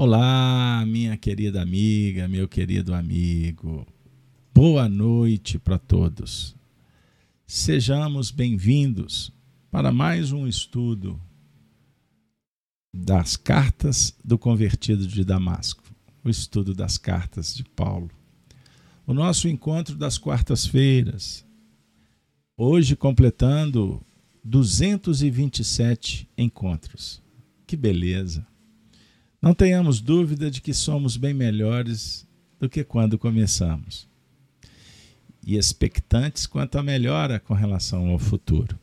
Olá, minha querida amiga, meu querido amigo. Boa noite para todos. Sejamos bem-vindos para mais um estudo das cartas do convertido de Damasco, o estudo das cartas de Paulo. O nosso encontro das quartas-feiras, hoje completando 227 encontros. Que beleza! Não tenhamos dúvida de que somos bem melhores do que quando começamos. E expectantes quanto à melhora com relação ao futuro.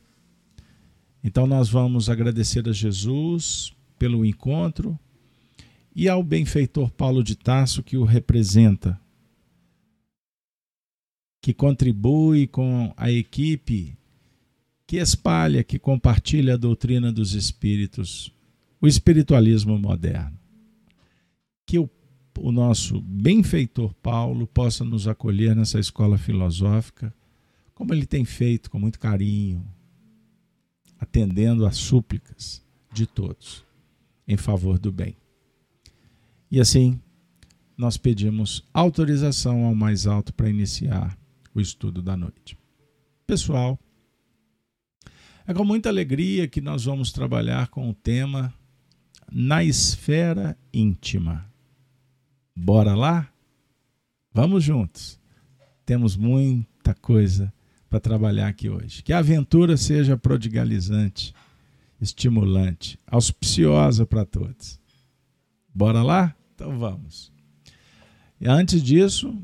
Então, nós vamos agradecer a Jesus pelo encontro e ao benfeitor Paulo de Tasso, que o representa, que contribui com a equipe que espalha, que compartilha a doutrina dos espíritos, o espiritualismo moderno que o, o nosso benfeitor Paulo possa nos acolher nessa escola filosófica, como ele tem feito com muito carinho, atendendo às súplicas de todos em favor do bem. E assim, nós pedimos autorização ao mais alto para iniciar o estudo da noite. Pessoal, é com muita alegria que nós vamos trabalhar com o tema na esfera íntima. Bora lá? Vamos juntos. Temos muita coisa para trabalhar aqui hoje. Que a aventura seja prodigalizante, estimulante, auspiciosa para todos. Bora lá? Então vamos. E antes disso,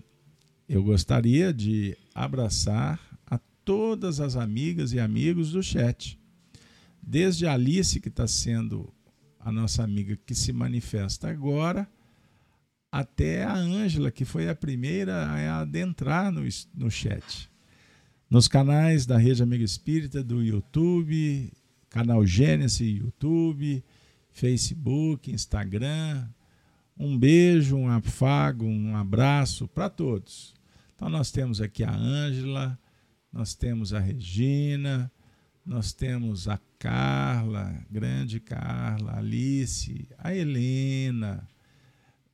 eu gostaria de abraçar a todas as amigas e amigos do chat. Desde a Alice, que está sendo a nossa amiga que se manifesta agora, até a Ângela, que foi a primeira a adentrar no, no chat. Nos canais da Rede Amigo Espírita, do YouTube, canal Gênesis YouTube, Facebook, Instagram. Um beijo, um afago, um abraço para todos. Então nós temos aqui a Ângela, nós temos a Regina, nós temos a Carla, grande Carla, a Alice, a Helena,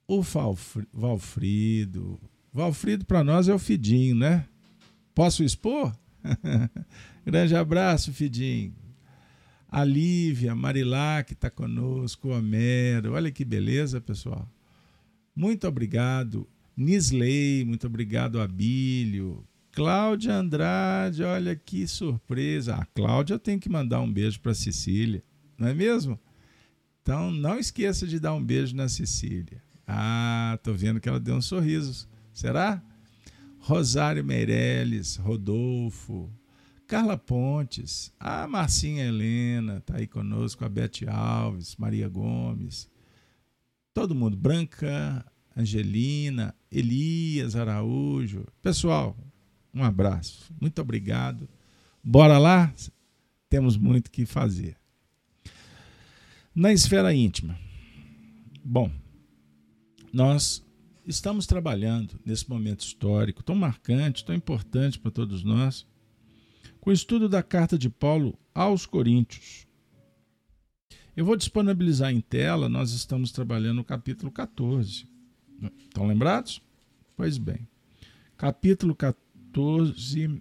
o Valfrido. Valfrido para nós é o Fidinho, né? Posso expor? Grande abraço, Fidinho. A Lívia, Marilá, que está conosco, Homero. Olha que beleza, pessoal. Muito obrigado. Nisley, muito obrigado, Abílio. Cláudia Andrade, olha que surpresa. A Cláudia tenho que mandar um beijo para Cecília, não é mesmo? Então não esqueça de dar um beijo na Cecília. Ah, tô vendo que ela deu um sorriso. Será? Rosário Meirelles, Rodolfo, Carla Pontes, a Marcinha Helena tá aí conosco, a Bete Alves, Maria Gomes, todo mundo, Branca, Angelina, Elias Araújo. Pessoal, um abraço. Muito obrigado. Bora lá? Temos muito que fazer. Na esfera íntima. Bom, nós estamos trabalhando nesse momento histórico tão marcante, tão importante para todos nós, com o estudo da carta de Paulo aos Coríntios. Eu vou disponibilizar em tela, nós estamos trabalhando no capítulo 14. Estão lembrados? Pois bem. Capítulo 14,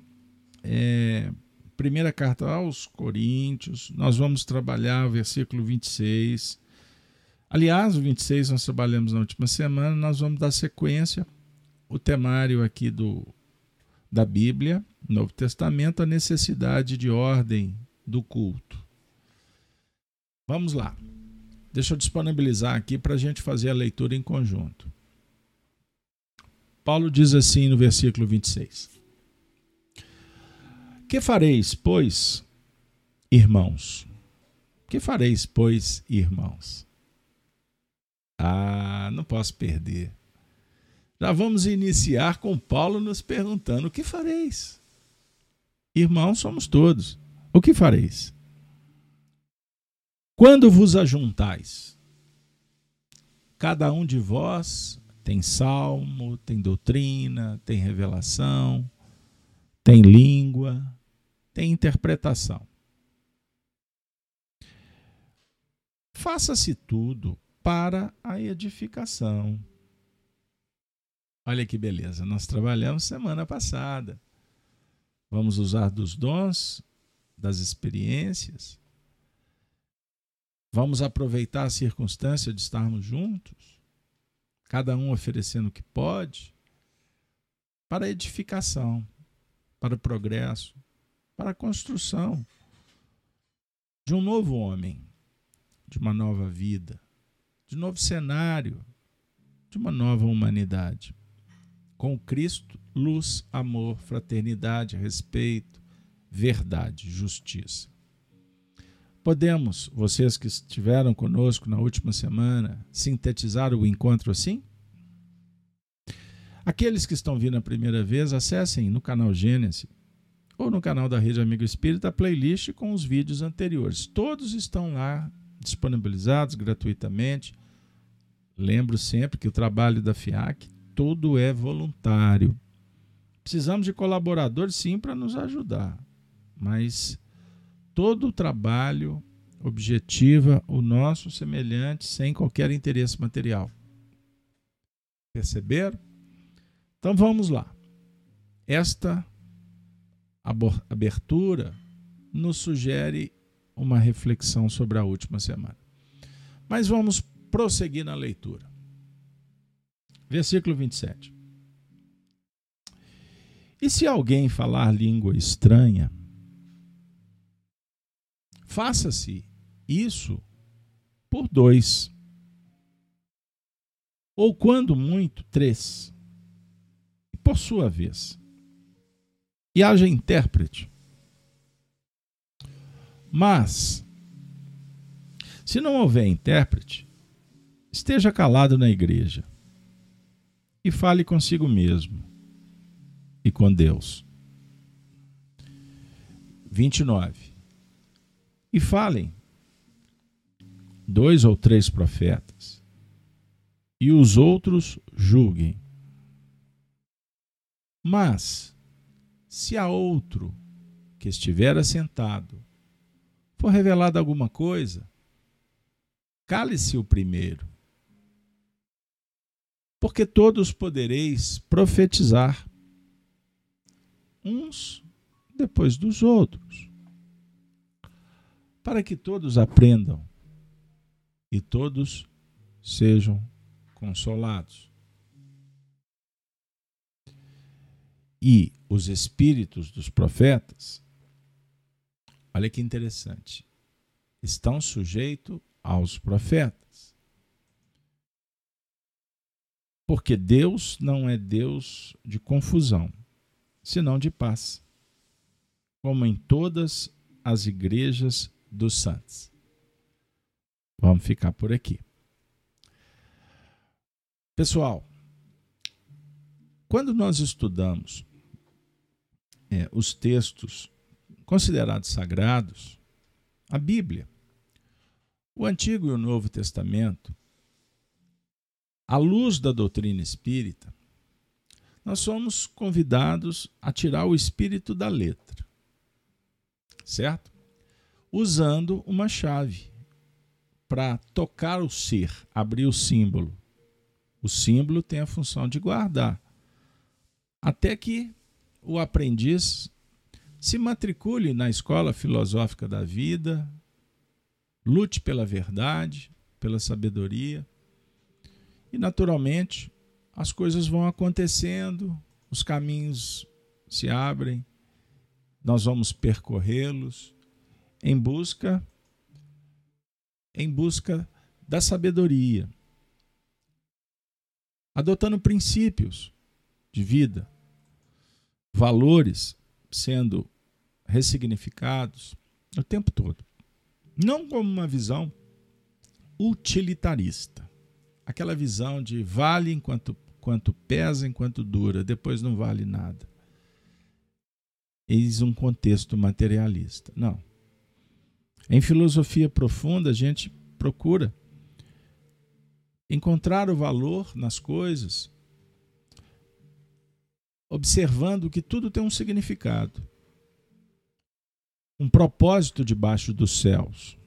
é, primeira carta aos Coríntios, nós vamos trabalhar o versículo 26 Aliás, o 26 nós trabalhamos na última semana, nós vamos dar sequência o temário aqui do da Bíblia, Novo Testamento, a necessidade de ordem do culto. Vamos lá. Deixa eu disponibilizar aqui para a gente fazer a leitura em conjunto. Paulo diz assim no versículo 26: Que fareis, pois, irmãos? Que fareis, pois, irmãos? Ah, não posso perder. Já vamos iniciar com Paulo nos perguntando: o que fareis? Irmãos somos todos. O que fareis? Quando vos ajuntais, cada um de vós tem salmo, tem doutrina, tem revelação, tem língua, tem interpretação. Faça-se tudo para a edificação. Olha que beleza, nós trabalhamos semana passada. Vamos usar dos dons, das experiências. Vamos aproveitar a circunstância de estarmos juntos, cada um oferecendo o que pode, para edificação, para o progresso, para a construção de um novo homem, de uma nova vida, de novo cenário, de uma nova humanidade. Com Cristo, luz, amor, fraternidade, respeito, verdade, justiça. Podemos, vocês que estiveram conosco na última semana, sintetizar o encontro assim? Aqueles que estão vindo a primeira vez, acessem no canal Gênesis ou no canal da Rede Amigo Espírita a playlist com os vídeos anteriores. Todos estão lá disponibilizados gratuitamente. Lembro sempre que o trabalho da FIAC todo é voluntário. Precisamos de colaboradores sim para nos ajudar, mas todo o trabalho objetiva o nosso semelhante sem qualquer interesse material. Perceberam? Então vamos lá. Esta abertura nos sugere uma reflexão sobre a última semana. Mas vamos prosseguir na leitura. Versículo 27. E se alguém falar língua estranha, faça-se isso por dois, ou quando muito, três, por sua vez. E haja intérprete. Mas, se não houver intérprete, esteja calado na igreja e fale consigo mesmo e com Deus. 29. E falem dois ou três profetas, e os outros julguem. Mas, se a outro que estiver assentado for revelada alguma coisa, cale-se o primeiro. Porque todos podereis profetizar, uns depois dos outros, para que todos aprendam e todos sejam consolados. E os espíritos dos profetas, olha que interessante, estão sujeitos aos profetas. Porque Deus não é Deus de confusão, senão de paz, como em todas as igrejas dos santos. Vamos ficar por aqui. Pessoal, quando nós estudamos é, os textos considerados sagrados, a Bíblia, o Antigo e o Novo Testamento, à luz da doutrina espírita, nós somos convidados a tirar o espírito da letra, certo? Usando uma chave para tocar o ser, abrir o símbolo. O símbolo tem a função de guardar. Até que o aprendiz se matricule na escola filosófica da vida, lute pela verdade, pela sabedoria. E, naturalmente, as coisas vão acontecendo, os caminhos se abrem, nós vamos percorrê-los em busca em busca da sabedoria, adotando princípios de vida, valores sendo ressignificados o tempo todo. Não como uma visão utilitarista, aquela visão de vale enquanto quanto pesa enquanto dura, depois não vale nada. Eis um contexto materialista. Não. Em filosofia profunda, a gente procura encontrar o valor nas coisas, observando que tudo tem um significado, um propósito debaixo dos céus,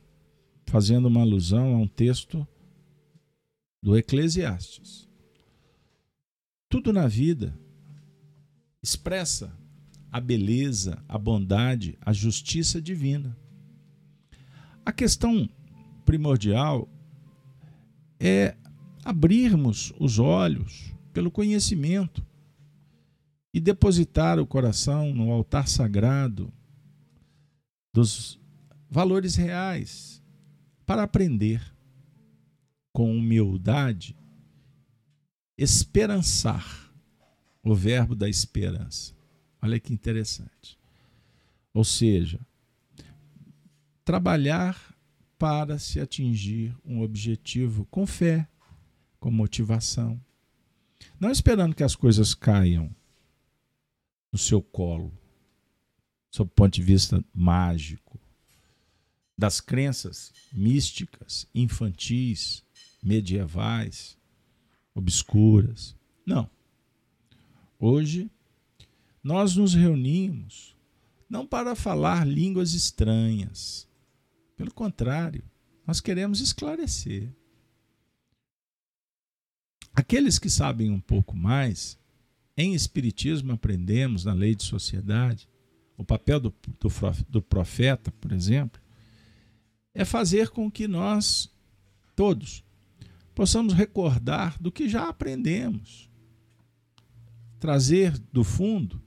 fazendo uma alusão a um texto do Eclesiastes. Tudo na vida expressa a beleza, a bondade, a justiça divina. A questão primordial é abrirmos os olhos pelo conhecimento e depositar o coração no altar sagrado dos valores reais para aprender com humildade esperançar o verbo da esperança. Olha que interessante. Ou seja, trabalhar para se atingir um objetivo com fé, com motivação. Não esperando que as coisas caiam no seu colo, sob o ponto de vista mágico, das crenças místicas, infantis, medievais, obscuras. Não. Hoje, nós nos reunimos não para falar línguas estranhas. Pelo contrário, nós queremos esclarecer. Aqueles que sabem um pouco mais, em Espiritismo aprendemos, na lei de sociedade, o papel do, do, profeta, por exemplo, é fazer com que nós, todos, possamos recordar do que já aprendemos, trazer do fundo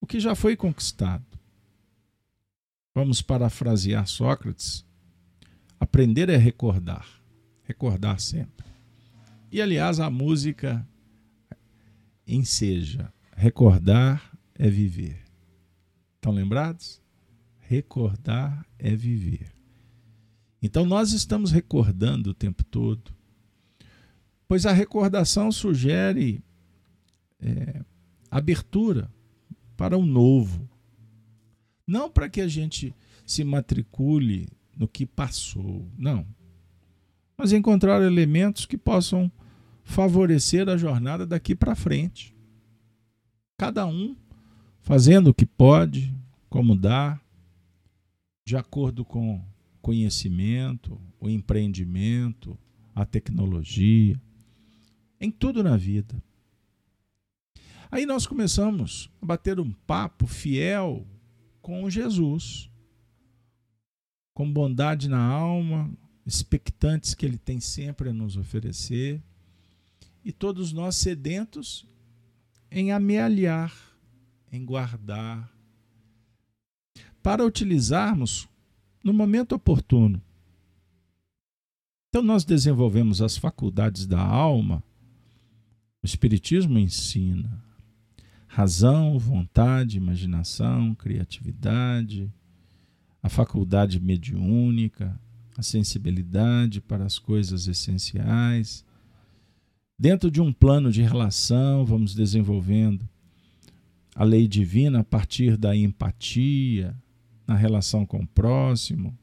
o que já foi conquistado. Vamos parafrasear Sócrates: aprender é recordar, recordar sempre. E aliás, a música enseja: recordar é viver. Estão lembrados? Recordar é viver. Então nós estamos recordando o tempo todo, pois a recordação sugere é, abertura para o novo, não para que a gente se matricule no que passou, não, mas encontrar elementos que possam favorecer a jornada daqui para frente. Cada um fazendo o que pode, como dá, de acordo com conhecimento, o empreendimento, a tecnologia, em tudo na vida. Aí nós começamos a bater um papo fiel com Jesus, com bondade na alma, expectantes que Ele tem sempre a nos oferecer, e todos nós sedentos em amealhar, em guardar, para utilizarmos no momento oportuno. Então, nós desenvolvemos as faculdades da alma, o Espiritismo ensina razão, vontade, imaginação, criatividade, a faculdade mediúnica, a sensibilidade para as coisas essenciais. Dentro de um plano de relação, vamos desenvolvendo a lei divina a partir da empatia, na relação com o próximo,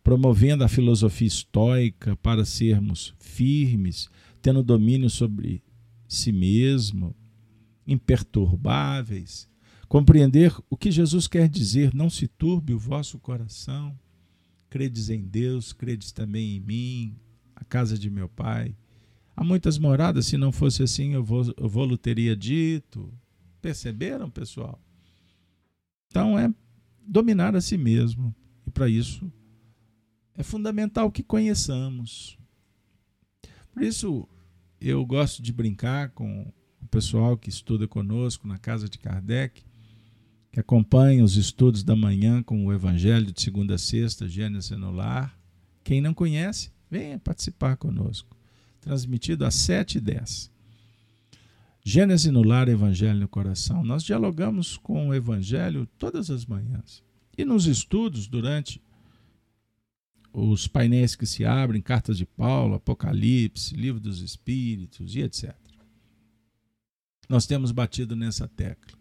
promovendo a filosofia estoica para sermos firmes, tendo domínio sobre si mesmo, imperturbáveis, compreender o que Jesus quer dizer, não se turbe o vosso coração, credes em Deus, credes também em mim, a casa de meu pai. Há muitas moradas, se não fosse assim, eu vou, eu vou teria dito. Perceberam, pessoal? Então é dominar a si mesmo. E para isso é fundamental que conheçamos. Por isso eu gosto de brincar com o pessoal que estuda conosco na casa de Kardec, que acompanha os estudos da manhã com o Evangelho de segunda a sexta, Gênesis no Lar. Quem não conhece, venha participar conosco. Transmitido às 7h10. Gênesis no lar, Evangelho no coração. Nós dialogamos com o Evangelho todas as manhãs. E nos estudos, durante os painéis que se abrem, cartas de Paulo, Apocalipse, Livro dos Espíritos e etc. Nós temos batido nessa tecla.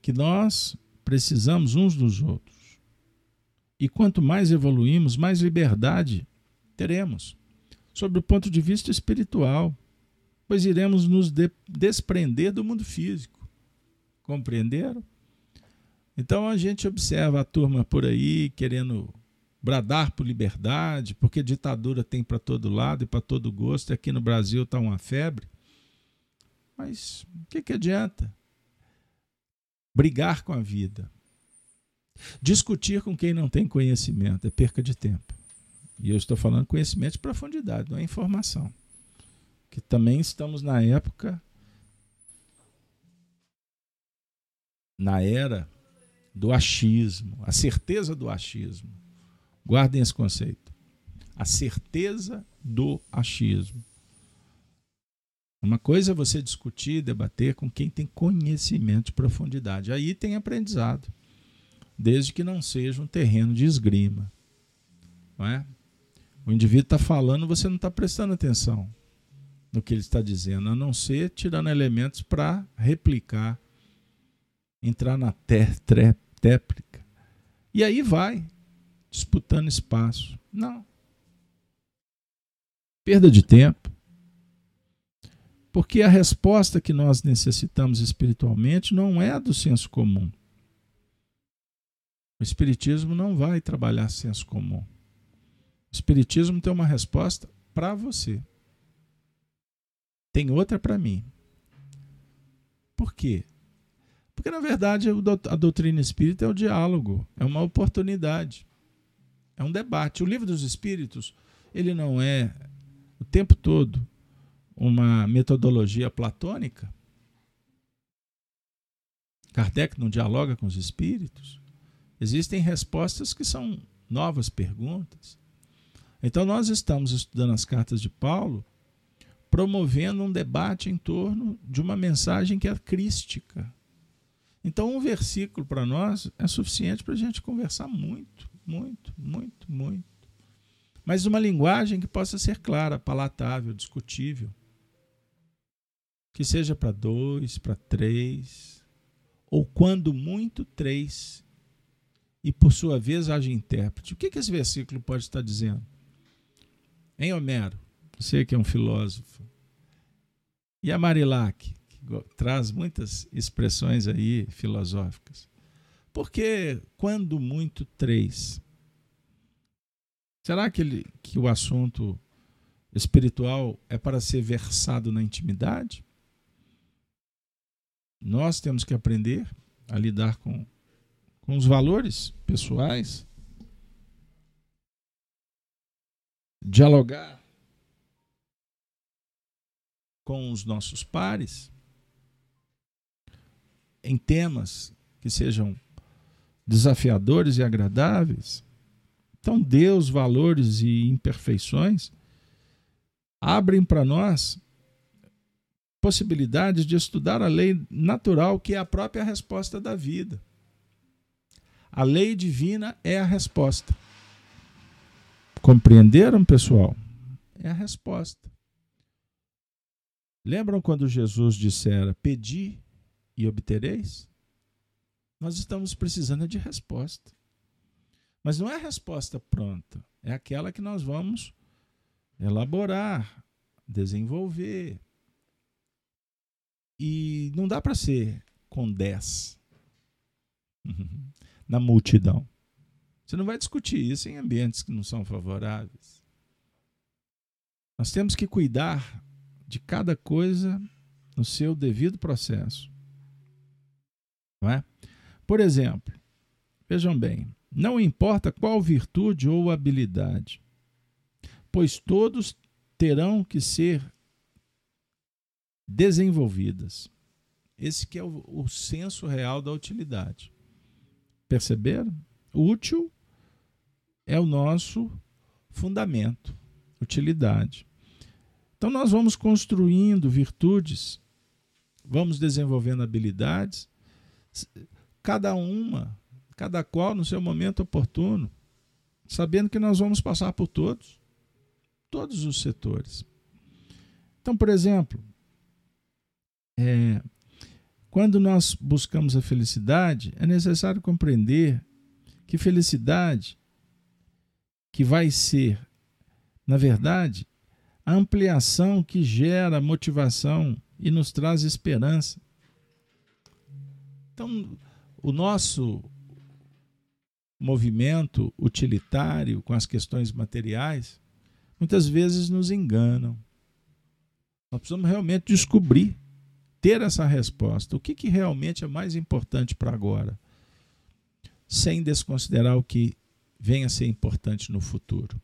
Que nós precisamos uns dos outros. E quanto mais evoluímos, mais liberdade teremos, sob o ponto de vista espiritual pois iremos nos de desprender do mundo físico. Compreenderam? Então a gente observa a turma por aí querendo bradar por liberdade, porque ditadura tem para todo lado e para todo gosto, e aqui no Brasil está uma febre. Mas o que, que adianta? Brigar com a vida. Discutir com quem não tem conhecimento é perca de tempo. E eu estou falando conhecimento de profundidade, não é informação. Que também estamos na época, na era do achismo, a certeza do achismo. Guardem esse conceito. A certeza do achismo. Uma coisa é você discutir, debater com quem tem conhecimento de profundidade. Aí tem aprendizado, desde que não seja um terreno de esgrima. Não é? O indivíduo está falando, você não está prestando atenção no que ele está dizendo, a não ser tirando elementos para replicar, entrar na téplica. E aí vai, disputando espaço. Não. Perda de tempo. Porque a resposta que nós necessitamos espiritualmente não é do senso comum. O Espiritismo não vai trabalhar senso comum. O Espiritismo tem uma resposta para você. Tem outra para mim. Por quê? Porque, na verdade, a doutrina espírita é o diálogo, é uma oportunidade, é um debate. O livro dos Espíritos, ele não é o tempo todo uma metodologia platônica. Kardec não dialoga com os espíritos. Existem respostas que são novas perguntas. Então, nós estamos estudando as cartas de Paulo, promovendo um debate em torno de uma mensagem que é crística. Então, um versículo para nós é suficiente para a gente conversar muito, muito, muito, muito. Mas uma linguagem que possa ser clara, palatável, discutível. Que seja para dois, para três, ou quando muito, três. E por sua vez haja intérprete. O que, que esse versículo pode estar dizendo? Em Homero, você que é um filósofo. E a Marilac, traz muitas expressões aí filosóficas. Porque quando muito três? Será que, ele, que o assunto espiritual é para ser versado na intimidade? Nós temos que aprender a lidar com, com os valores pessoais, dialogar com os nossos pares, em temas que sejam desafiadores e agradáveis. Então, Deus, valores e imperfeições abrem para nós possibilidades de estudar a lei natural, que é a própria resposta da vida. A lei divina é a resposta. Compreenderam, pessoal? É a resposta. Lembram quando Jesus dissera: Pedi e obtereis? Nós estamos precisando de resposta. Mas não é a resposta pronta, é aquela que nós vamos elaborar, desenvolver. E não dá para ser com 10 na multidão. Você não vai discutir isso em ambientes que não são favoráveis. Nós temos que cuidar de cada coisa no seu devido processo. Não é? Por exemplo, vejam bem, não importa qual virtude ou habilidade, pois todos terão que ser desenvolvidas. Esse que é o, o senso real da utilidade. Perceberam? Útil é o nosso fundamento, utilidade. Então nós vamos construindo virtudes, vamos desenvolvendo habilidades cada uma, cada qual no seu momento oportuno, sabendo que nós vamos passar por todos, todos os setores. Então, por exemplo, é, quando nós buscamos a felicidade, é necessário compreender que felicidade que vai ser, na verdade, a ampliação que gera motivação e nos traz esperança. Então, o nosso movimento utilitário com as questões materiais, muitas vezes nos enganam. Nós precisamos realmente descobrir, ter essa resposta. O que, que realmente é mais importante para agora? Sem desconsiderar o que venha a ser importante no futuro.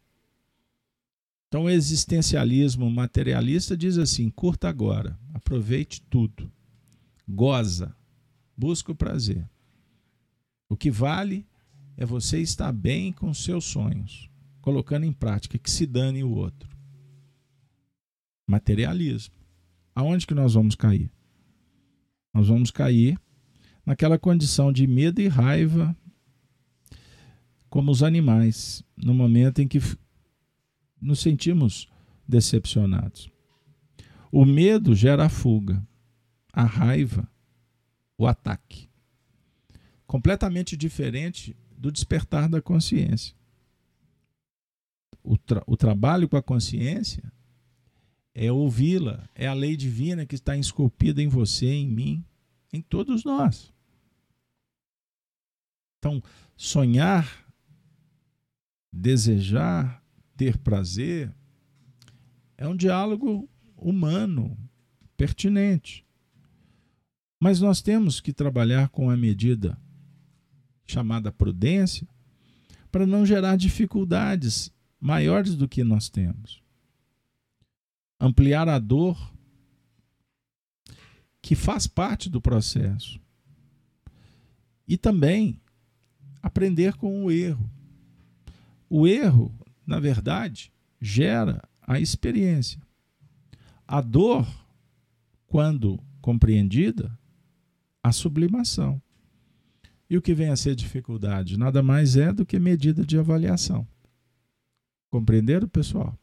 Então, o existencialismo materialista diz assim: curta agora, aproveite tudo, goza, busca o prazer. O que vale é você estar bem com seus sonhos, colocando em prática, que se dane o outro. Materialismo. Aonde que nós vamos cair? Nós vamos cair naquela condição de medo e raiva, como os animais, no momento em que nos sentimos decepcionados. O medo gera a fuga, a raiva, o ataque. Completamente diferente do despertar da consciência. O, tra o trabalho com a consciência é ouvi-la, é a lei divina que está esculpida em você, em mim, em todos nós. Então, sonhar, desejar, ter prazer é um diálogo humano, pertinente. Mas nós temos que trabalhar com a medida chamada prudência para não gerar dificuldades maiores do que nós temos ampliar a dor que faz parte do processo. E também aprender com o erro. O erro, na verdade, gera a experiência. A dor, quando compreendida, a sublimação. E o que vem a ser dificuldade? Nada mais é do que medida de avaliação. Compreenderam, pessoal?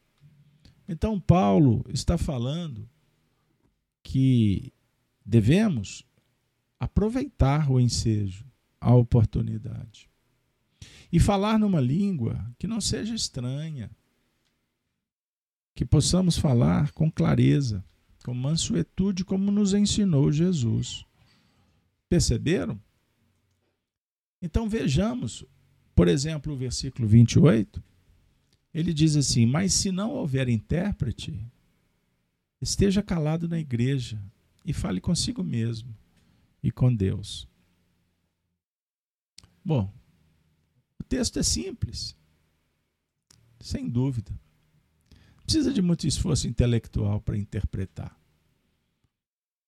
Então, Paulo está falando que devemos aproveitar o ensejo, a oportunidade. E falar numa língua que não seja estranha. Que possamos falar com clareza, com mansuetude, como nos ensinou Jesus. Perceberam? Então vejamos, por exemplo, o versículo 28 ele diz assim: Mas se não houver intérprete, esteja calado na igreja e fale consigo mesmo e com Deus. Bom, texto é simples, sem dúvida. Precisa de muito esforço intelectual para interpretar.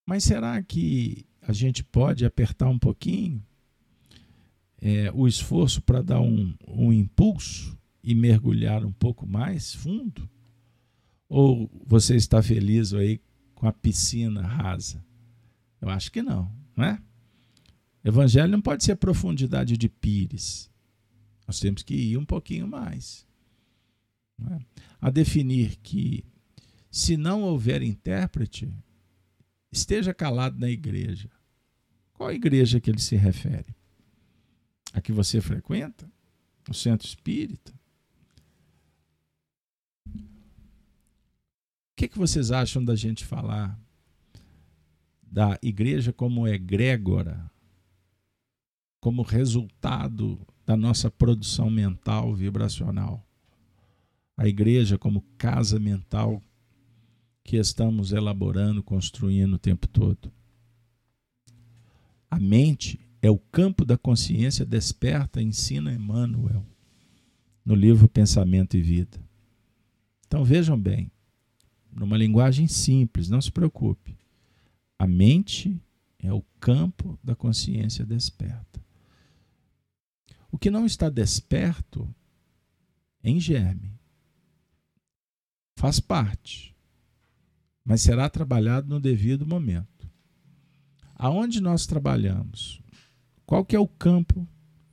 Mas será que a gente pode apertar um pouquinho é, o esforço para dar um, um impulso e mergulhar um pouco mais fundo? Ou você está feliz aí com a piscina rasa? Eu acho que não, não é? Evangelho não pode ser profundidade de pires. Nós temos que ir um pouquinho mais. É? A definir que, se não houver intérprete, esteja calado na igreja. Qual igreja que ele se refere? A que você frequenta? O centro espírita? que, que vocês acham da gente falar da igreja como egrégora, como resultado da nossa produção mental vibracional? A igreja como casa mental que estamos elaborando, construindo o tempo todo. A mente é o campo da consciência desperta, ensina Emmanuel, no livro Pensamento e Vida. Então vejam bem, numa linguagem simples, não se preocupe. A mente é o campo da consciência desperta. O que não está desperto é em germe. Faz parte, mas será trabalhado no devido momento. Aonde nós trabalhamos? Qual que é o campo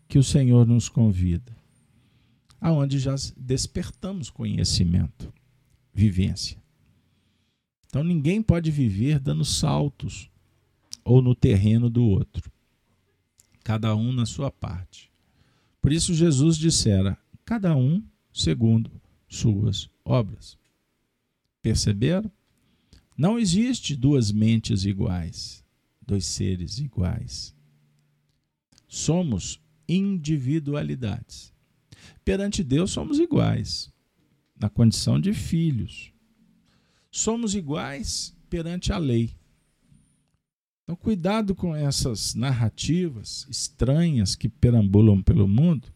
que o Senhor nos convida? Aonde já despertamos conhecimento, vivência. Então ninguém pode viver dando saltos ou no terreno do outro. Cada um na sua parte. Por isso Jesus dissera: cada um segundo suas obras. Perceberam? Não existe duas mentes iguais, dois seres iguais. Somos individualidades. Perante Deus somos iguais, na condição de filhos. Somos iguais perante a lei. Então, cuidado com essas narrativas estranhas que perambulam pelo mundo,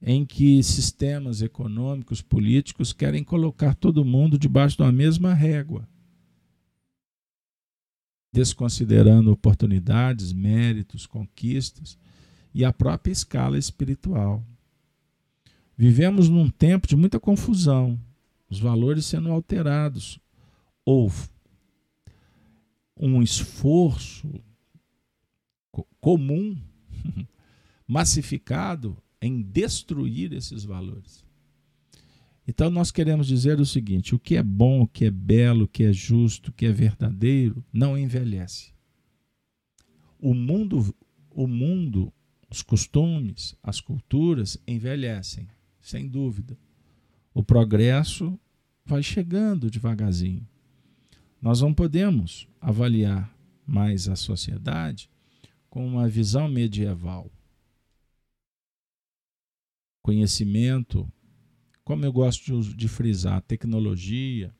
em que sistemas econômicos, políticos querem colocar todo mundo debaixo de uma mesma régua, desconsiderando oportunidades, méritos, conquistas e a própria escala espiritual. Vivemos num tempo de muita confusão, os valores sendo alterados. Houve um esforço comum, massificado, em destruir esses valores. Então nós queremos dizer o seguinte: o que é bom, o que é belo, o que é justo, o que é verdadeiro, não envelhece. O mundo, o mundo, os costumes, as culturas envelhecem, sem dúvida. O progresso vai chegando devagarzinho. Nós não podemos avaliar mais a sociedade com uma visão medieval conhecimento, como eu gosto de, frisar, tecnologia,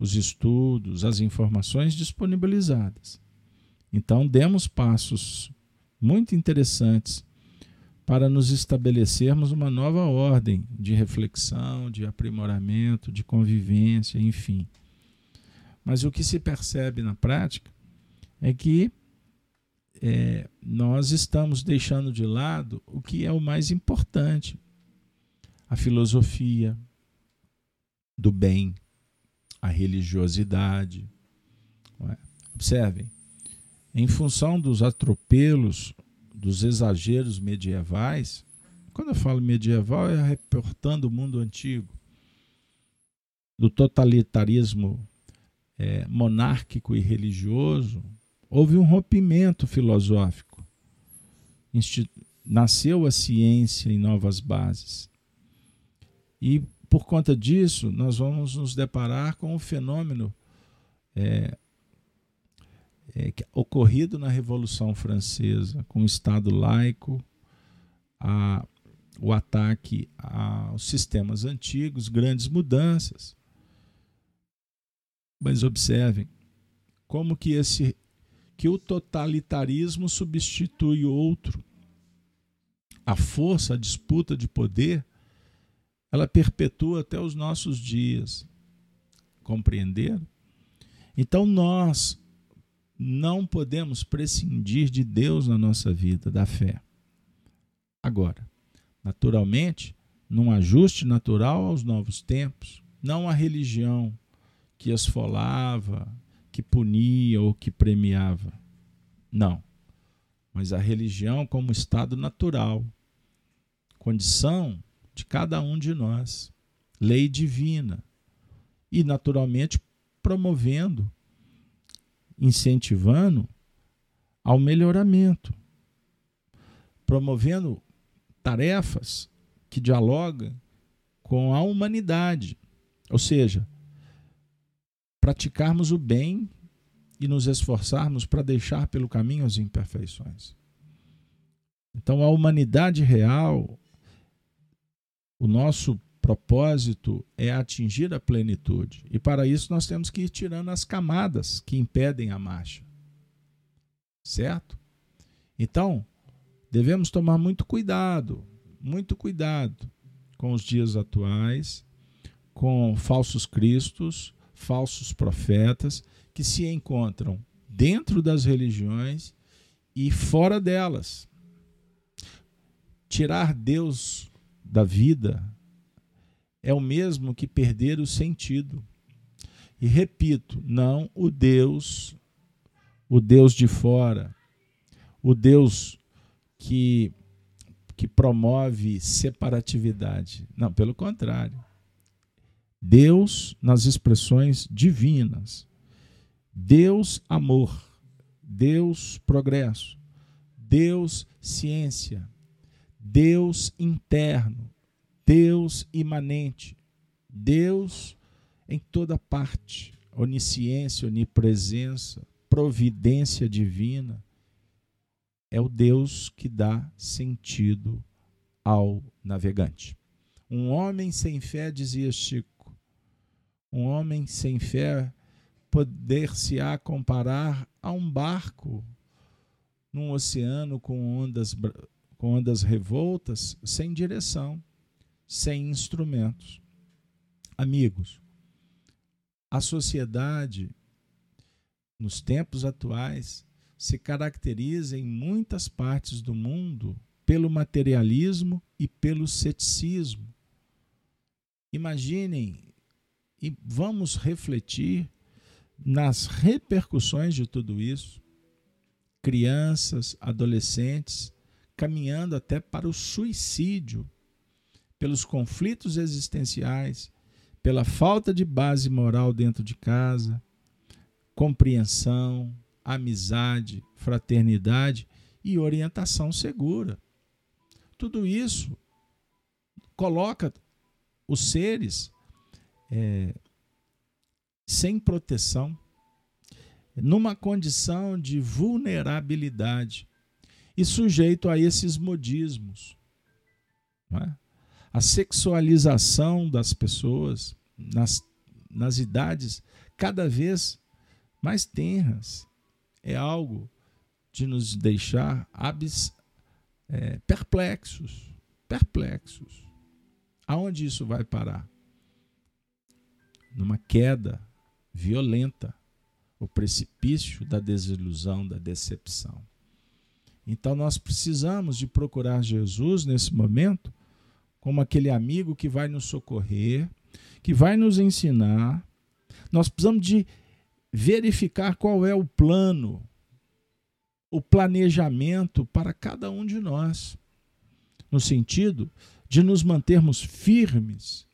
os estudos, as informações disponibilizadas. Então, demos passos muito interessantes para nos estabelecermos uma nova ordem de reflexão, de aprimoramento, de convivência, enfim. Mas o que se percebe na prática é que é, nós estamos deixando de lado o que é o mais importante: a filosofia do bem, a religiosidade. É? Observem, em função dos atropelos, dos exageros medievais, quando eu falo medieval, é reportando o mundo antigo, do totalitarismo é, monárquico e religioso, houve um rompimento filosófico. Nasceu a ciência em novas bases. E, por conta disso, nós vamos nos deparar com um fenômeno é, é, ocorrido na Revolução Francesa, com o Estado laico, a, o ataque aos sistemas antigos, grandes mudanças. Mas observem como que esse que o totalitarismo substitui outro. A força, a disputa de poder, ela perpetua até os nossos dias. Compreenderam? Então nós não podemos prescindir de Deus na nossa vida, da fé. Agora, naturalmente, num ajuste natural aos novos tempos, não a religião que esfolava, que punia ou que premiava. Não. Mas a religião como estado natural, condição de cada um de nós, lei divina. E, naturalmente, promovendo, incentivando ao melhoramento, promovendo tarefas que dialogam com a humanidade. Ou seja, praticarmos o bem e nos esforçarmos para deixar pelo caminho as imperfeições. Então, a humanidade real, o nosso propósito é atingir a plenitude. E para isso nós temos que ir tirando as camadas que impedem a marcha. Certo? Então, devemos tomar muito cuidado, muito cuidado com os dias atuais, com falsos cristos falsos profetas que se encontram dentro das religiões e fora delas. Tirar Deus da vida é o mesmo que perder o sentido. E repito, não o Deus, o Deus de fora, o Deus que, que promove separatividade. Não, pelo contrário. Deus nas expressões divinas. Deus amor, Deus progresso, Deus ciência, Deus interno, Deus imanente, Deus em toda parte, onisciência, onipresença, providência divina. é o Deus que dá sentido ao navegante. Um homem sem fé, dizia Chico, um homem sem fé poder-se-á comparar a um barco num oceano com ondas, com ondas revoltas, sem direção, sem instrumentos. Amigos, a sociedade, nos tempos atuais, se caracteriza em muitas partes do mundo pelo materialismo e pelo ceticismo. Imaginem e vamos refletir nas repercussões de tudo isso. Crianças, adolescentes caminhando até para o suicídio, pelos conflitos existenciais, pela falta de base moral dentro de casa, compreensão, amizade, fraternidade e orientação segura. Tudo isso coloca os seres é, sem proteção, numa condição de vulnerabilidade e sujeito a esses modismos. É? A sexualização das pessoas nas, nas idades cada vez mais tenras é algo de nos deixar abs, é, perplexos, perplexos. Aonde isso vai parar? Numa queda violenta, o precipício da desilusão, da decepção. Então nós precisamos de procurar Jesus nesse momento como aquele amigo que vai nos socorrer, que vai nos ensinar. Nós precisamos de verificar qual é o plano, o planejamento para cada um de nós, no sentido de nos mantermos firmes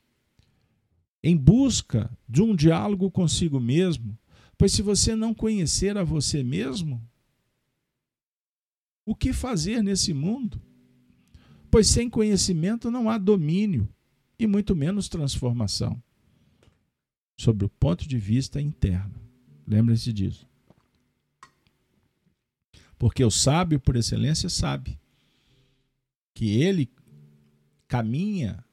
em busca de um diálogo consigo mesmo, pois se você não conhecer a você mesmo, o que fazer nesse mundo? Pois sem conhecimento não há domínio e muito menos transformação. Sobre o ponto de vista interno. Lembre-se disso. Porque o sábio, por excelência, sabe que ele caminha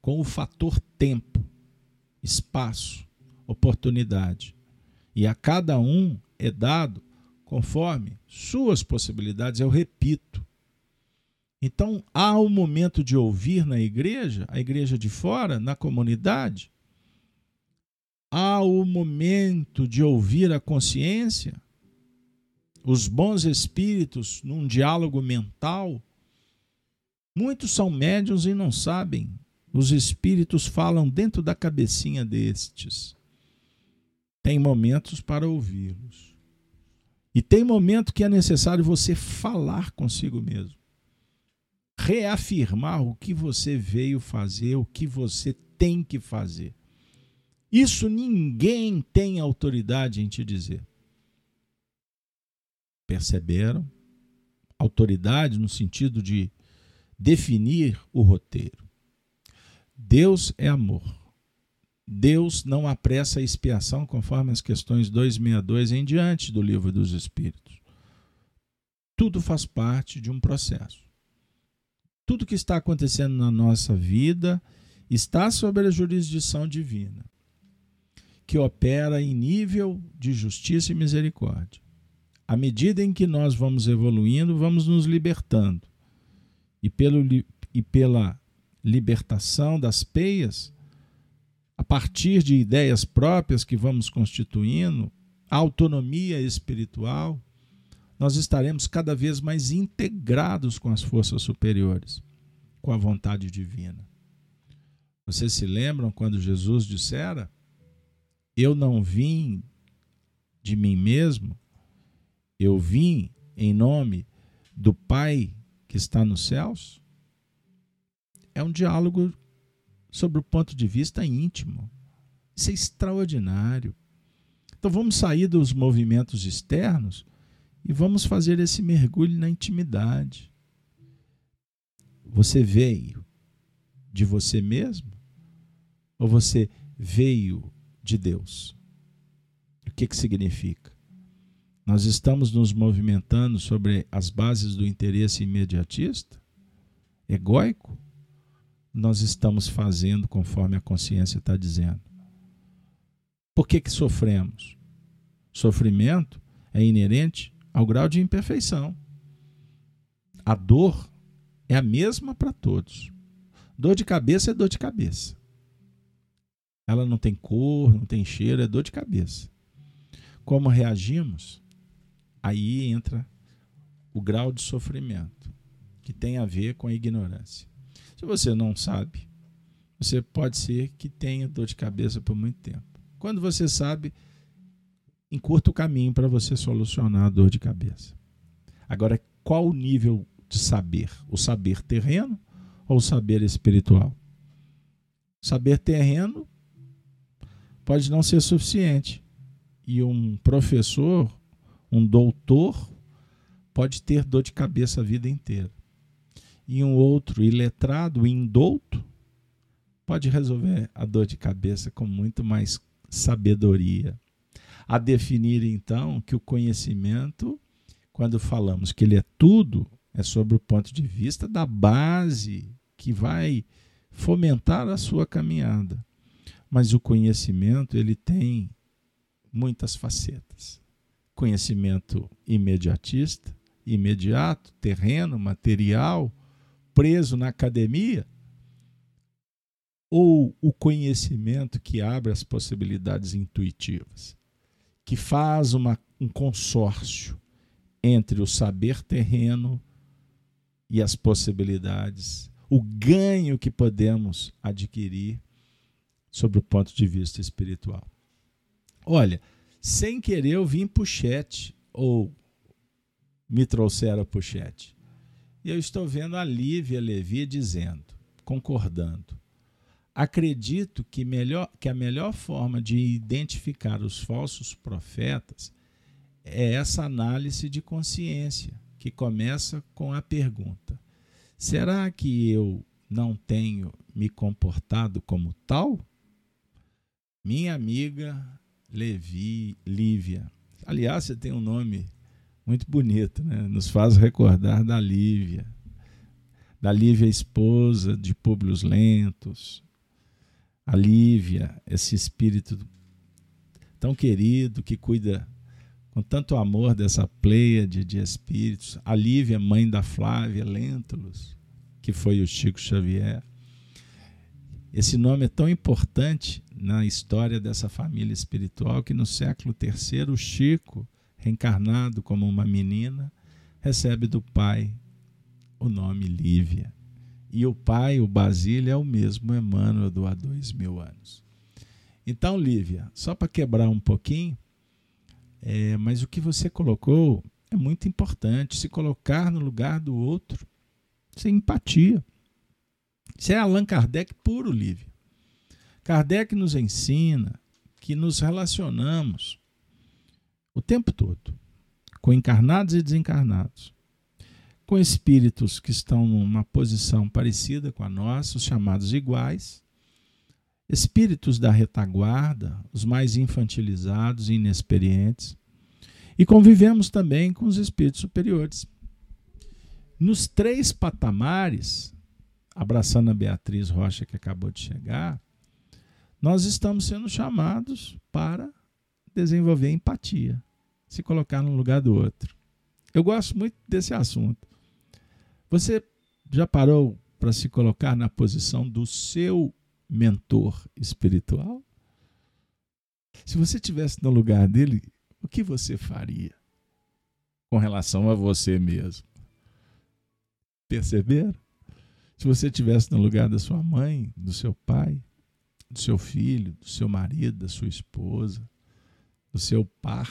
com o fator tempo, espaço, oportunidade. E a cada um é dado conforme suas possibilidades, eu repito. Então, há o um momento de ouvir na igreja, a igreja de fora, na comunidade. Há o um momento de ouvir a consciência, os bons espíritos num diálogo mental Muitos são médiuns e não sabem. Os espíritos falam dentro da cabecinha destes. Tem momentos para ouvi-los. E tem momento que é necessário você falar consigo mesmo. Reafirmar o que você veio fazer, o que você tem que fazer. Isso ninguém tem autoridade em te dizer. Perceberam? Autoridade no sentido de definir o roteiro. Deus é amor. Deus não apressa a expiação, conforme as questões 262 em diante do livro dos Espíritos. Tudo faz parte de um processo. Tudo que está acontecendo na nossa vida está sob a jurisdição divina, que opera em nível de justiça e misericórdia. À medida em que nós vamos evoluindo, vamos nos libertando e, pelo, e pela libertação das peias, a partir de ideias próprias que vamos constituindo, autonomia espiritual, nós estaremos cada vez mais integrados com as forças superiores, com a vontade divina. Vocês se lembram quando Jesus dissera: Eu não vim de mim mesmo, eu vim em nome do Pai que está nos céus, é um diálogo sobre o ponto de vista íntimo. Isso é extraordinário. Então vamos sair dos movimentos externos e vamos fazer esse mergulho na intimidade. Você veio de você mesmo ou você veio de Deus? O que, que significa? Nós estamos nos movimentando sobre as bases do interesse imediatista, egóico? Nós estamos fazendo conforme a consciência está dizendo. Por que, que sofremos? Sofrimento é inerente ao grau de imperfeição. A dor é a mesma para todos. Dor de cabeça é dor de cabeça. Ela não tem cor, não tem cheiro, é dor de cabeça. Como reagimos? Aí entra o grau de sofrimento, que tem a ver com a ignorância. Se você não sabe, você pode ser que tenha dor de cabeça por muito tempo. Quando você sabe, encurta o caminho para você solucionar a dor de cabeça. Agora, qual o nível de saber? O saber terreno ou o saber espiritual? Saber terreno pode não ser suficiente. E um professor, um doutor, pode ter dor de cabeça a vida inteira. E um outro iletrado, indouto, pode resolver a dor de cabeça com muito mais sabedoria. A definir, então, que o conhecimento, quando falamos que ele é tudo, é sobre o ponto de vista da base que vai fomentar a sua caminhada. Mas o conhecimento, ele tem muitas facetas. Conhecimento imediatista, imediato, terreno, material, preso na academia, ou o conhecimento que abre as possibilidades intuitivas, que faz uma, um consórcio entre o saber terreno e as possibilidades, o ganho que podemos adquirir sobre o ponto de vista espiritual. Olha, sem querer eu vim chat, ou me trouxeram chat. E eu estou vendo a Lívia Levi dizendo, concordando. Acredito que, melhor, que a melhor forma de identificar os falsos profetas é essa análise de consciência, que começa com a pergunta: será que eu não tenho me comportado como tal? Minha amiga Levi, Lívia. Aliás, você tem um nome muito bonito, né? Nos faz recordar da Lívia. Da Lívia, esposa de Públio Lentos. A Lívia, esse espírito tão querido que cuida com tanto amor dessa pleiade de espíritos. A Lívia, mãe da Flávia Lentulus, que foi o Chico Xavier. Esse nome é tão importante na história dessa família espiritual que no século III o Chico, reencarnado como uma menina, recebe do pai o nome Lívia. E o pai, o Basílio, é o mesmo Emmanuel do há dois mil anos. Então, Lívia, só para quebrar um pouquinho, é, mas o que você colocou é muito importante. Se colocar no lugar do outro, é empatia. Isso é Allan Kardec puro, Lívia. Kardec nos ensina que nos relacionamos o tempo todo com encarnados e desencarnados, com espíritos que estão numa posição parecida com a nossa, os chamados iguais, espíritos da retaguarda, os mais infantilizados e inexperientes, e convivemos também com os espíritos superiores. Nos três patamares, abraçando a Beatriz Rocha que acabou de chegar, nós estamos sendo chamados para desenvolver empatia, se colocar no lugar do outro. Eu gosto muito desse assunto. Você já parou para se colocar na posição do seu mentor espiritual? Se você estivesse no lugar dele, o que você faria com relação a você mesmo? Perceberam? Se você estivesse no lugar da sua mãe, do seu pai, do seu filho, do seu marido, da sua esposa, do seu par,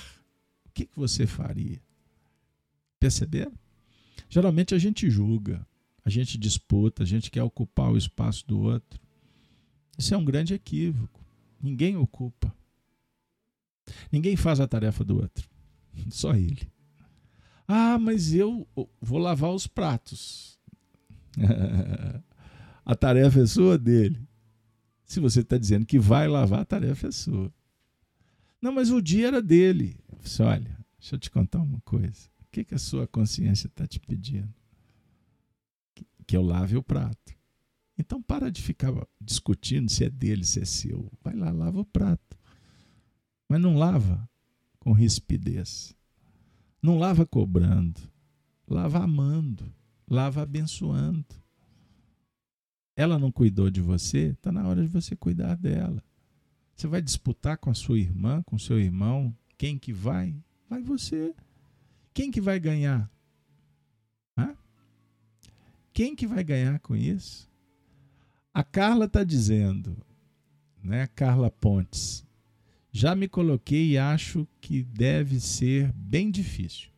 o que, que você faria? Perceberam? Geralmente a gente julga, a gente disputa, a gente quer ocupar o espaço do outro. Isso é um grande equívoco. Ninguém ocupa. Ninguém faz a tarefa do outro. Só ele. Ah, mas eu vou lavar os pratos. a tarefa é sua dele. Se você está dizendo que vai lavar, a tarefa é sua. Não, mas o dia era dele. disse, olha, Deixa eu te contar uma coisa. O que, que a sua consciência está te pedindo? Que eu lave o prato. Então para de ficar discutindo se é dele, se é seu. Vai lá, lava o prato. Mas não lava com rispidez. Não lava cobrando. Lava amando. Lava abençoando. Ela não cuidou de você, está na hora de você cuidar dela. Você vai disputar com a sua irmã, com seu irmão, quem que vai? Vai você. Quem que vai ganhar? Hã? Quem que vai ganhar com isso? A Carla está dizendo, né, Carla Pontes, já me coloquei e acho que deve ser bem difícil,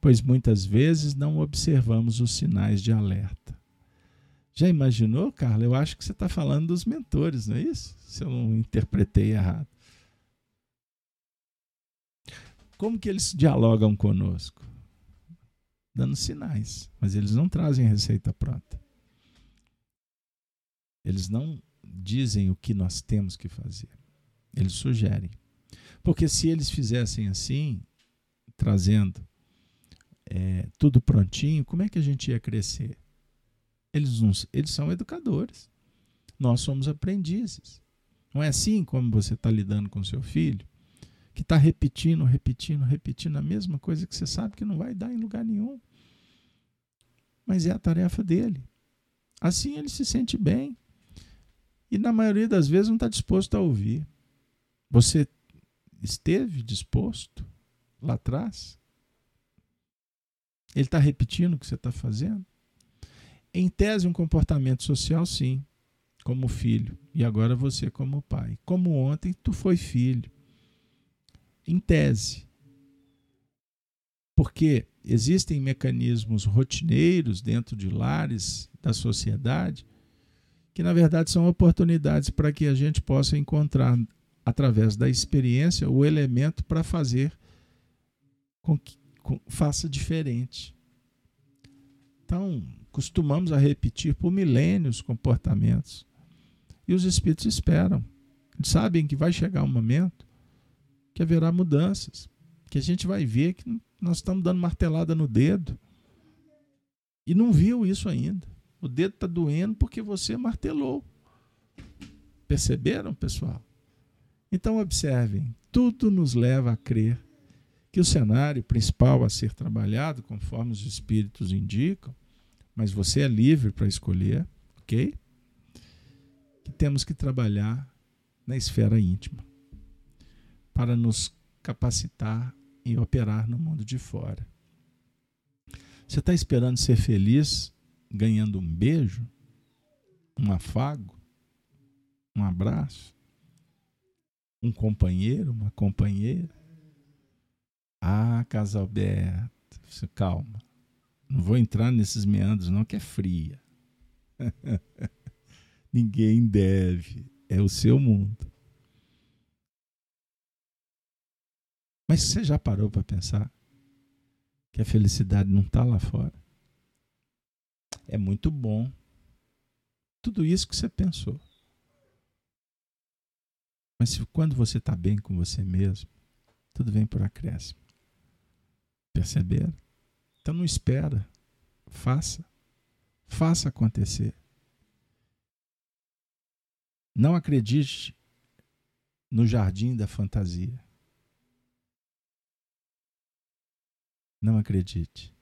pois muitas vezes não observamos os sinais de alerta. Já imaginou, Carla? Eu acho que você está falando dos mentores, não é isso? Se eu não interpretei errado. Como que eles dialogam conosco? Dando sinais, mas eles não trazem receita pronta. Eles não dizem o que nós temos que fazer. Eles sugerem. Porque se eles fizessem assim, trazendo é, tudo prontinho, como é que a gente ia crescer? Eles, eles são educadores. Nós somos aprendizes. Não é assim como você está lidando com seu filho? que está repetindo, repetindo, repetindo a mesma coisa que você sabe que não vai dar em lugar nenhum. Mas é a tarefa dele. Assim ele se sente bem. E na maioria das vezes não está disposto a ouvir. Você esteve disposto lá atrás? Ele está repetindo o que você está fazendo? Em tese, um comportamento social, sim, como filho. E agora você como pai. Como ontem, tu foi filho em tese. Porque existem mecanismos rotineiros dentro de lares da sociedade que, na verdade, são oportunidades para que a gente possa encontrar, através da experiência, o elemento para fazer com que com, faça diferente. Então, costumamos a repetir por milênios comportamentos. E os espíritos esperam. Sabem que vai chegar um momento que haverá mudanças, que a gente vai ver que nós estamos dando martelada no dedo e não viu isso ainda. O dedo está doendo porque você martelou. Perceberam, pessoal? Então, observem: tudo nos leva a crer que o cenário principal a ser trabalhado, conforme os espíritos indicam, mas você é livre para escolher, ok? Que temos que trabalhar na esfera íntima para nos capacitar em operar no mundo de fora. Você está esperando ser feliz ganhando um beijo, um afago, um abraço, um companheiro, uma companheira? Ah, Casalberto, calma. Não vou entrar nesses meandros, não, que é fria. Ninguém deve. É o seu mundo. Mas você já parou para pensar que a felicidade não está lá fora? É muito bom. Tudo isso que você pensou. Mas quando você está bem com você mesmo, tudo vem por acréscimo. Perceberam? Então não espera. Faça. Faça acontecer. Não acredite no jardim da fantasia. Não acredite.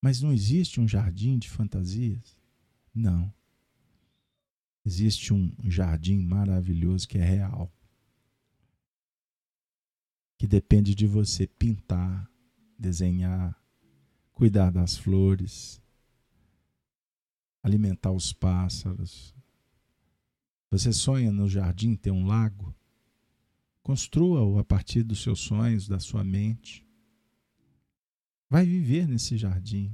Mas não existe um jardim de fantasias? Não. Existe um jardim maravilhoso que é real. Que depende de você pintar, desenhar, cuidar das flores, alimentar os pássaros. Você sonha no jardim ter um lago? Construa-o a partir dos seus sonhos, da sua mente vai viver nesse jardim,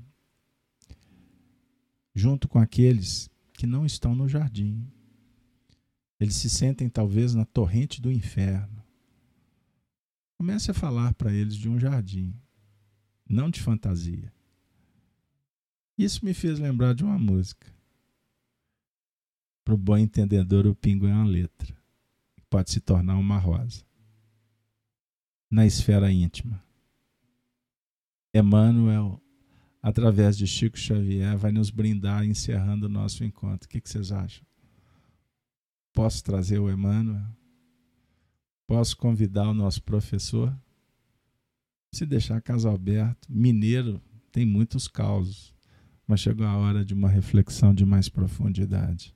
junto com aqueles que não estão no jardim. Eles se sentem talvez na torrente do inferno. Comece a falar para eles de um jardim, não de fantasia. Isso me fez lembrar de uma música. Para o bom entendedor, o pingo é uma letra. Pode se tornar uma rosa. na esfera íntima. Emmanuel, através de Chico Xavier, vai nos brindar encerrando o nosso encontro. O que, que vocês acham? Posso trazer o Emmanuel? Posso convidar o nosso professor? Se deixar casa aberto, mineiro tem muitos causos, mas chegou a hora de uma reflexão de mais profundidade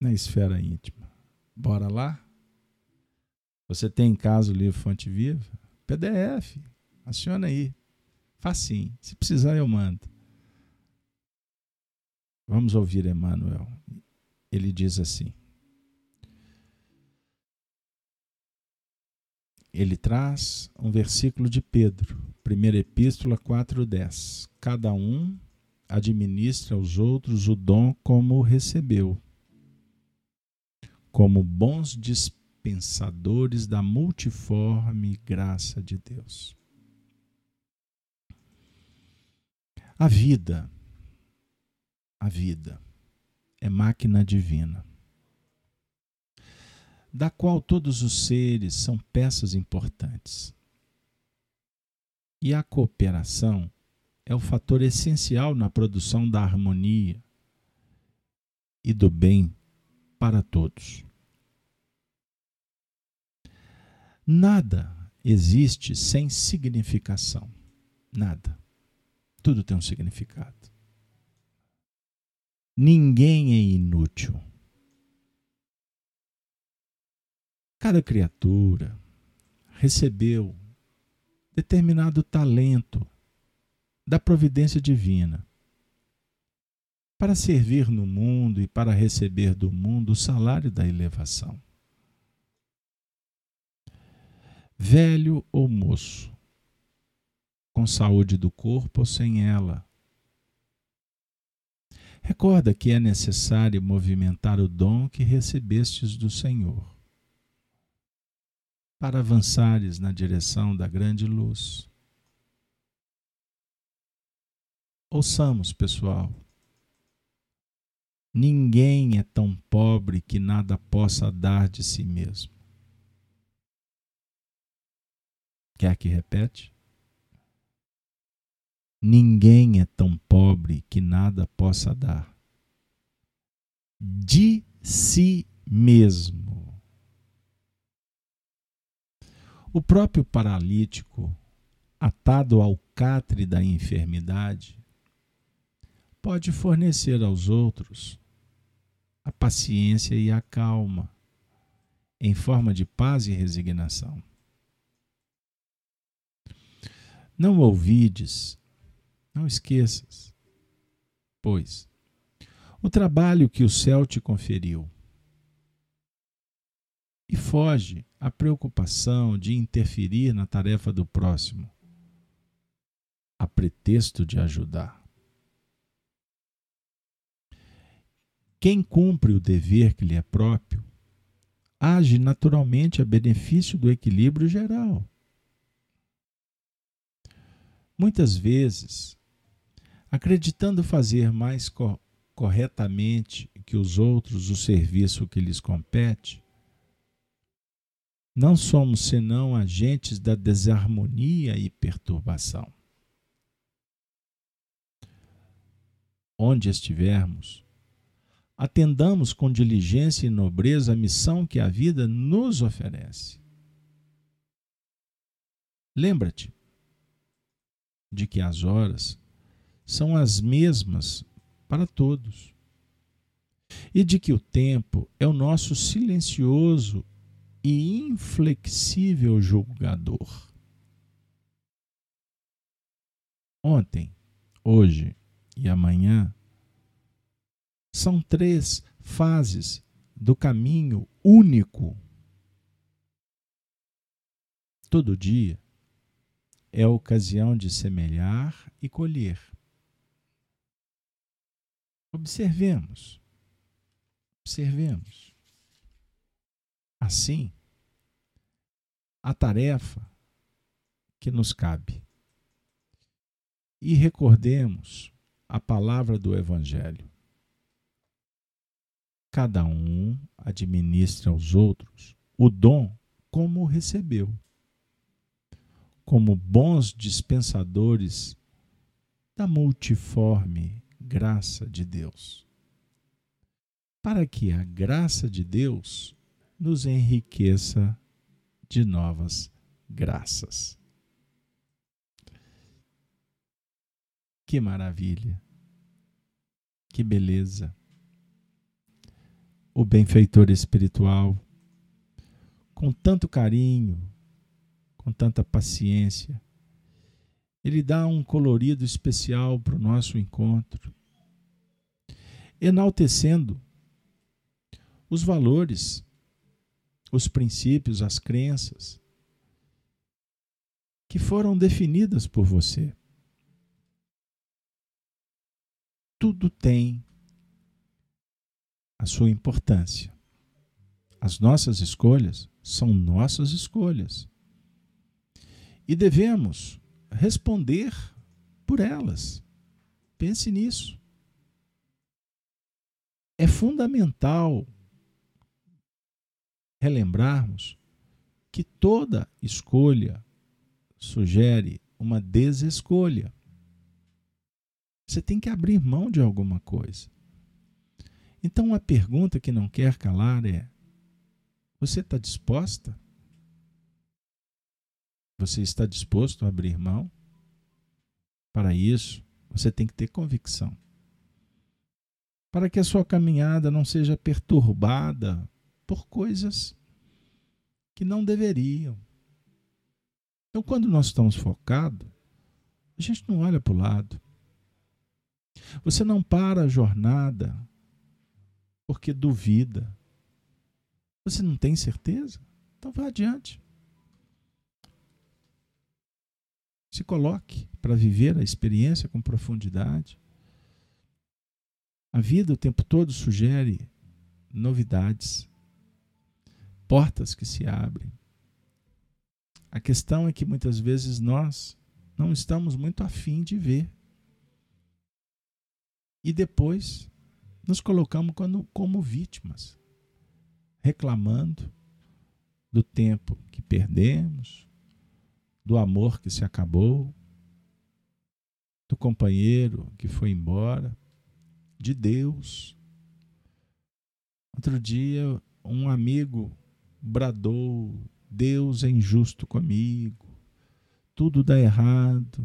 na esfera íntima. Bora lá? Você tem em casa o livro Fonte Viva? PDF. Aciona aí. Facinho. Se precisar, eu mando. Vamos ouvir Emmanuel. Ele diz assim: ele traz um versículo de Pedro, primeira epístola 4:10. Cada um administra aos outros o dom como recebeu, como bons dispensadores da multiforme graça de Deus. A vida, a vida é máquina divina da qual todos os seres são peças importantes. E a cooperação é o fator essencial na produção da harmonia e do bem para todos. Nada existe sem significação. Nada. Tudo tem um significado. Ninguém é inútil. Cada criatura recebeu determinado talento da providência divina para servir no mundo e para receber do mundo o salário da elevação. Velho ou moço, com saúde do corpo ou sem ela. Recorda que é necessário movimentar o dom que recebestes do Senhor para avançares na direção da grande luz. Ouçamos, pessoal. Ninguém é tão pobre que nada possa dar de si mesmo. Quer que repete? Ninguém é tão pobre que nada possa dar de si mesmo. O próprio paralítico, atado ao catre da enfermidade, pode fornecer aos outros a paciência e a calma, em forma de paz e resignação. Não ouvides, não esqueças, pois, o trabalho que o céu te conferiu foge à preocupação de interferir na tarefa do próximo, a pretexto de ajudar. Quem cumpre o dever que lhe é próprio, age naturalmente a benefício do equilíbrio geral. Muitas vezes, acreditando fazer mais co corretamente que os outros o serviço que lhes compete, não somos senão agentes da desarmonia e perturbação. Onde estivermos, atendamos com diligência e nobreza a missão que a vida nos oferece. Lembra-te de que as horas são as mesmas para todos e de que o tempo é o nosso silencioso e inflexível julgador. Ontem, hoje e amanhã são três fases do caminho único. Todo dia é a ocasião de semelhar e colher. Observemos, observemos. Assim, a tarefa que nos cabe. E recordemos a palavra do Evangelho. Cada um administra aos outros o dom como recebeu. como bons dispensadores da multiforme graça de Deus. Para que a graça de Deus nos enriqueça de novas graças. Que maravilha! Que beleza! O benfeitor espiritual, com tanto carinho, com tanta paciência, ele dá um colorido especial para o nosso encontro, enaltecendo os valores, os princípios, as crenças que foram definidas por você. Tudo tem a sua importância. As nossas escolhas são nossas escolhas. E devemos responder por elas. Pense nisso. É fundamental relembrarmos que toda escolha sugere uma desescolha. Você tem que abrir mão de alguma coisa. Então, a pergunta que não quer calar é: você está disposta? Você está disposto a abrir mão? Para isso, você tem que ter convicção. Para que a sua caminhada não seja perturbada por coisas que não deveriam. Então, quando nós estamos focados, a gente não olha para o lado. Você não para a jornada porque duvida. Você não tem certeza? Então vá adiante. Se coloque para viver a experiência com profundidade. A vida o tempo todo sugere novidades, portas que se abrem. A questão é que muitas vezes nós não estamos muito afim de ver. E depois nos colocamos como, vítimas, reclamando do tempo que perdemos, do amor que se acabou, do companheiro que foi embora, de Deus. Outro dia, um amigo bradou: Deus é injusto comigo, tudo dá errado.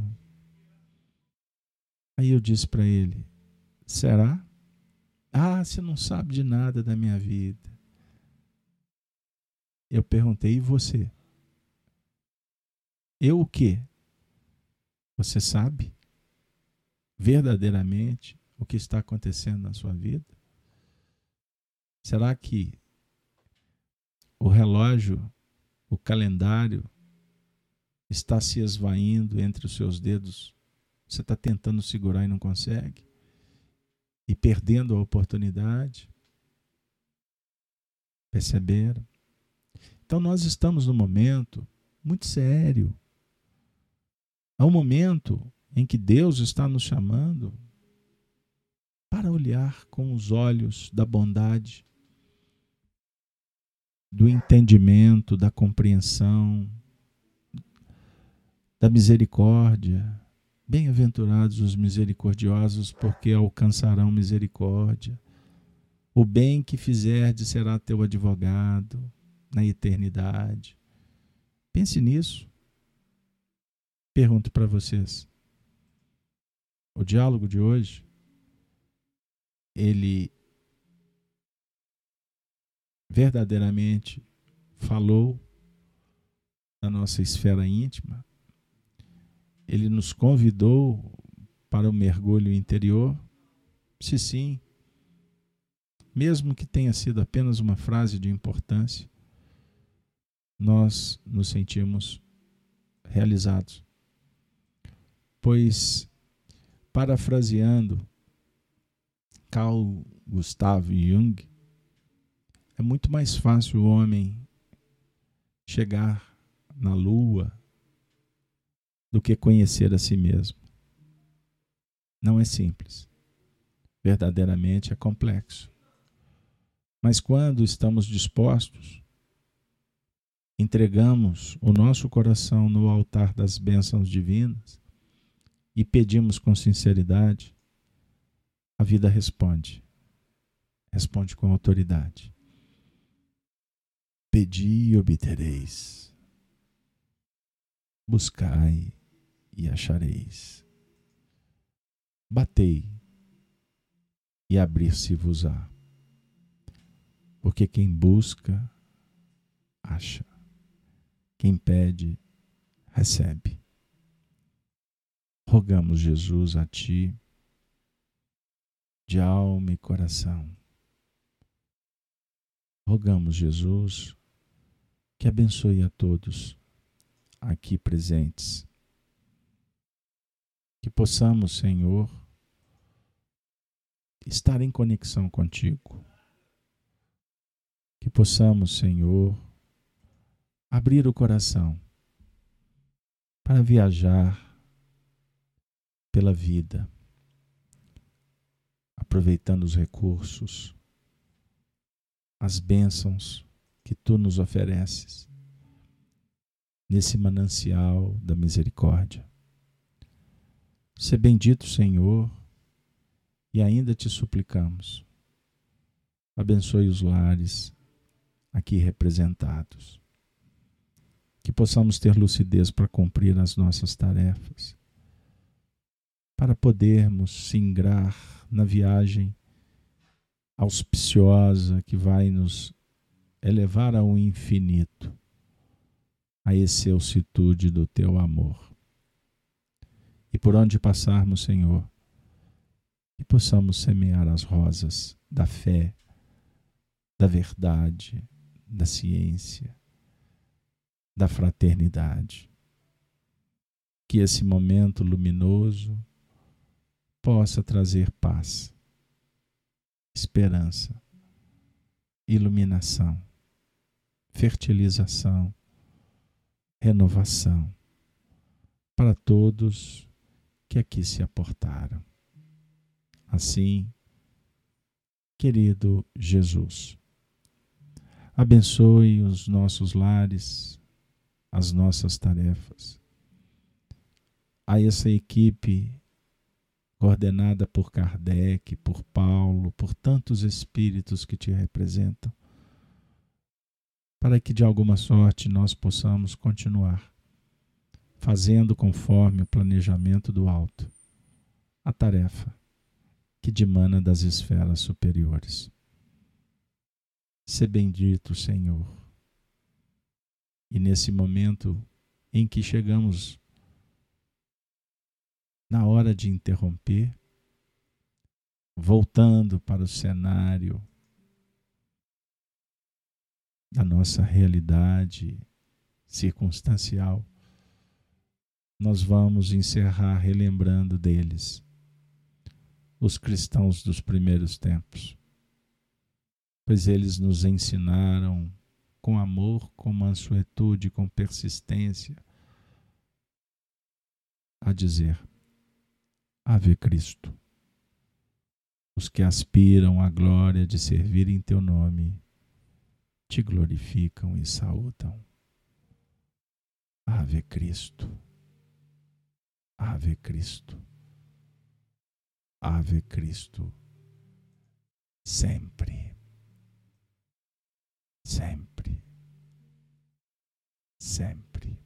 Aí eu disse para ele: Será? Ah, você não sabe de nada da minha vida. Eu perguntei: E você? Eu o quê? Você sabe verdadeiramente o que está acontecendo na sua vida? Será que o relógio, o calendário está se esvaindo entre os seus dedos? Você está tentando segurar e não consegue? E perdendo a oportunidade? Perceberam? Então nós estamos num momento muito sério Há um momento em que Deus está nos chamando para olhar com os olhos da bondade, do entendimento, da compreensão, da misericórdia. Bem-aventurados os misericordiosos, porque alcançarão misericórdia. O bem que fizerdes será teu advogado na eternidade. Pense nisso. Pergunto para vocês. O diálogo de hoje ele verdadeiramente falou da nossa esfera íntima. Ele nos convidou para o mergulho interior. Se sim, mesmo que tenha sido apenas uma frase de importância, nós nos sentimos realizados pois, parafraseando Carl Gustav Jung, é muito mais fácil o homem chegar na lua do que conhecer a si mesmo. Não é simples. Verdadeiramente é complexo. Mas quando estamos dispostos, entregamos o nosso coração no altar das bênçãos divinas e pedimos com sinceridade, a vida responde. Responde com autoridade. Pedi e obtereis. Buscai e achareis. Batei e abrir-se-vos-á. Porque quem busca, acha. Quem pede, recebe. Rogamos, Jesus, a Ti, de alma e coração. Rogamos, Jesus, que abençoe a todos aqui presentes. Que possamos, Senhor, estar em conexão contigo. Que possamos, Senhor, abrir o coração para viajar pela vida, aproveitando os recursos, as bênçãos que tu nos ofereces nesse manancial da misericórdia. Se bendito, Senhor, e ainda te suplicamos. Abençoe os lares aqui representados que possamos ter lucidez para cumprir as nossas tarefas, para podermos singrar na viagem auspiciosa que vai nos elevar ao infinito, a excelsitude do teu amor. E por onde passarmos, Senhor, que possamos semear as rosas da fé, da verdade, da ciência, da fraternidade. Que esse momento luminoso possa trazer paz, esperança, iluminação, fertilização, renovação para todos que aqui se aportaram. Assim, querido Jesus, abençoe os nossos lares, as nossas tarefas. A essa equipe coordenada por Kardec, por Paulo, por tantos espíritos que te representam, para que de alguma sorte nós possamos continuar fazendo conforme o planejamento do alto a tarefa que dimana das esferas superiores. Se bendito, Senhor e nesse momento em que chegamos na hora de interromper, voltando para o cenário da nossa realidade circunstancial, nós vamos encerrar relembrando deles, os cristãos dos primeiros tempos, pois eles nos ensinaram com amor, com mansuetude, com persistência, a dizer: Ave Cristo. Os que aspiram à glória de servir em teu nome, te glorificam e saúdam. Ave Cristo. Ave Cristo. Ave Cristo. Sempre. Sempre sempre.